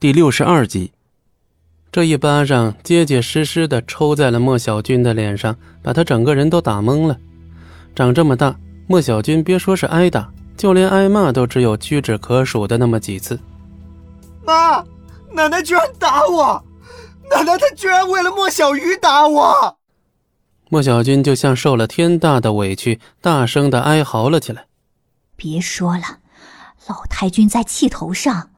第六十二集，这一巴掌结结实实的抽在了莫小军的脸上，把他整个人都打懵了。长这么大，莫小军别说是挨打，就连挨骂都只有屈指可数的那么几次。妈，奶奶居然打我！奶奶她居然为了莫小鱼打我！莫小军就像受了天大的委屈，大声的哀嚎了起来。别说了，老太君在气头上。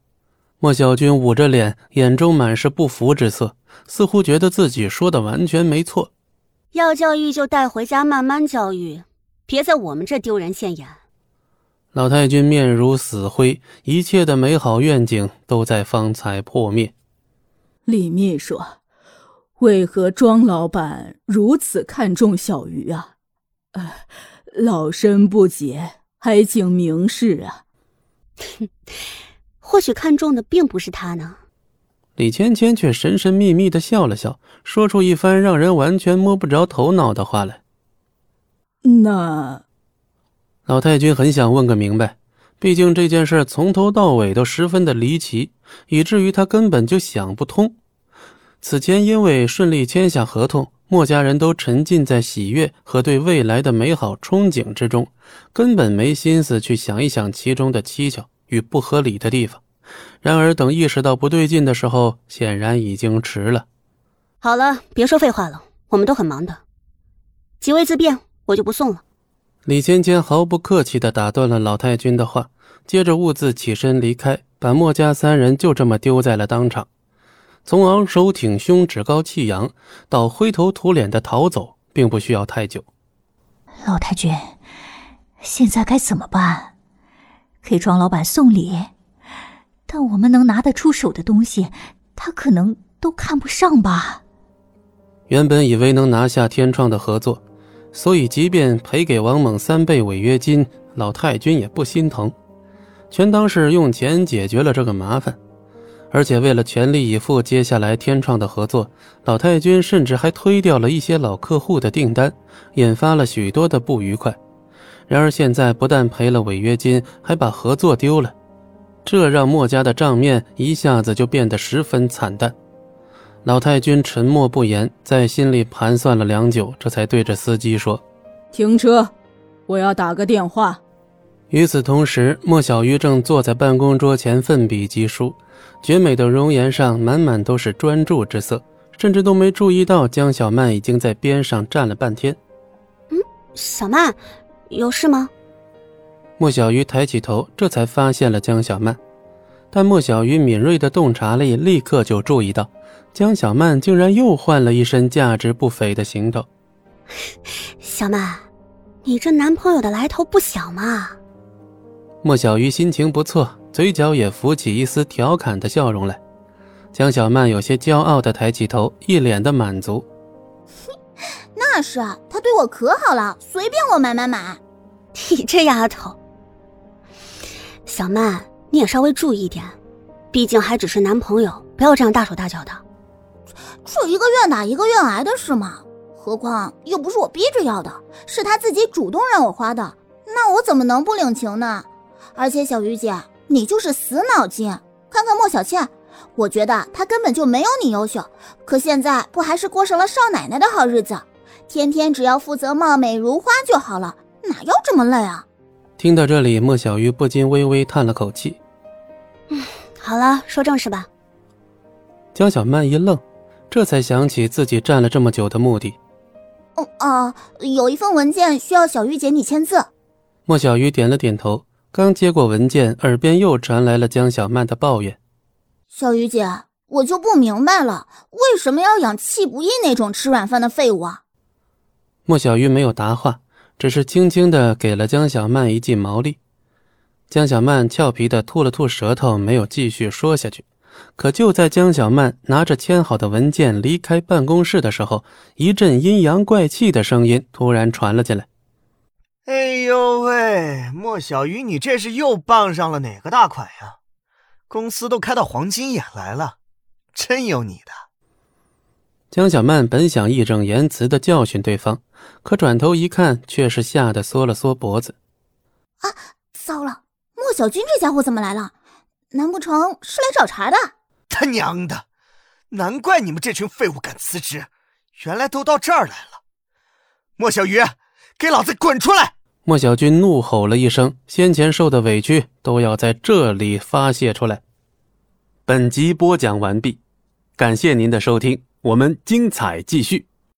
莫小军捂着脸，眼中满是不服之色，似乎觉得自己说的完全没错。要教育就带回家慢慢教育，别在我们这丢人现眼。老太君面如死灰，一切的美好愿景都在方才破灭。李秘书，为何庄老板如此看重小鱼啊？呃，老身不解，还请明示啊。哼。或许看中的并不是他呢。李芊芊却神神秘秘的笑了笑，说出一番让人完全摸不着头脑的话来。那，老太君很想问个明白，毕竟这件事从头到尾都十分的离奇，以至于他根本就想不通。此前因为顺利签下合同，莫家人都沉浸在喜悦和对未来的美好憧憬之中，根本没心思去想一想其中的蹊跷。与不合理的地方，然而等意识到不对劲的时候，显然已经迟了。好了，别说废话了，我们都很忙的。几位自便，我就不送了。李芊芊毫不客气地打断了老太君的话，接着兀自起身离开，把墨家三人就这么丢在了当场。从昂首挺胸、趾高气扬到灰头土脸的逃走，并不需要太久。老太君，现在该怎么办？给庄老板送礼，但我们能拿得出手的东西，他可能都看不上吧。原本以为能拿下天创的合作，所以即便赔给王猛三倍违约金，老太君也不心疼，全当是用钱解决了这个麻烦。而且为了全力以赴接下来天创的合作，老太君甚至还推掉了一些老客户的订单，引发了许多的不愉快。然而现在不但赔了违约金，还把合作丢了，这让莫家的账面一下子就变得十分惨淡。老太君沉默不言，在心里盘算了良久，这才对着司机说：“停车，我要打个电话。”与此同时，莫小鱼正坐在办公桌前奋笔疾书，绝美的容颜上满满都是专注之色，甚至都没注意到江小曼已经在边上站了半天。嗯，小曼。有事吗？莫小鱼抬起头，这才发现了江小曼。但莫小鱼敏锐的洞察力立刻就注意到，江小曼竟然又换了一身价值不菲的行头。小曼，你这男朋友的来头不小嘛！莫小鱼心情不错，嘴角也浮起一丝调侃的笑容来。江小曼有些骄傲的抬起头，一脸的满足。那是，他对我可好了，随便我买买买。你这丫头，小曼，你也稍微注意一点，毕竟还只是男朋友，不要这样大手大脚的。这一个愿打一个愿挨的事嘛，何况又不是我逼着要的，是他自己主动让我花的，那我怎么能不领情呢？而且小鱼姐，你就是死脑筋，看看莫小倩，我觉得她根本就没有你优秀，可现在不还是过上了少奶奶的好日子？天天只要负责貌美如花就好了，哪要这么累啊？听到这里，莫小鱼不禁微微叹了口气。嗯，好了，说正事吧。江小曼一愣，这才想起自己站了这么久的目的。哦啊，有一份文件需要小鱼姐你签字。莫小鱼点了点头，刚接过文件，耳边又传来了江小曼的抱怨：“小鱼姐，我就不明白了，为什么要养气不义那种吃软饭的废物啊？”莫小鱼没有答话，只是轻轻的给了江小曼一记毛利。江小曼俏皮的吐了吐舌头，没有继续说下去。可就在江小曼拿着签好的文件离开办公室的时候，一阵阴阳怪气的声音突然传了进来：“哎呦喂，莫小鱼，你这是又傍上了哪个大款呀？公司都开到黄金眼来了，真有你的！”江小曼本想义正言辞的教训对方。可转头一看，却是吓得缩了缩脖子。啊，糟了！莫小军这家伙怎么来了？难不成是来找茬的？他娘的！难怪你们这群废物敢辞职，原来都到这儿来了。莫小鱼，给老子滚出来！莫小军怒吼了一声，先前受的委屈都要在这里发泄出来。本集播讲完毕，感谢您的收听，我们精彩继续。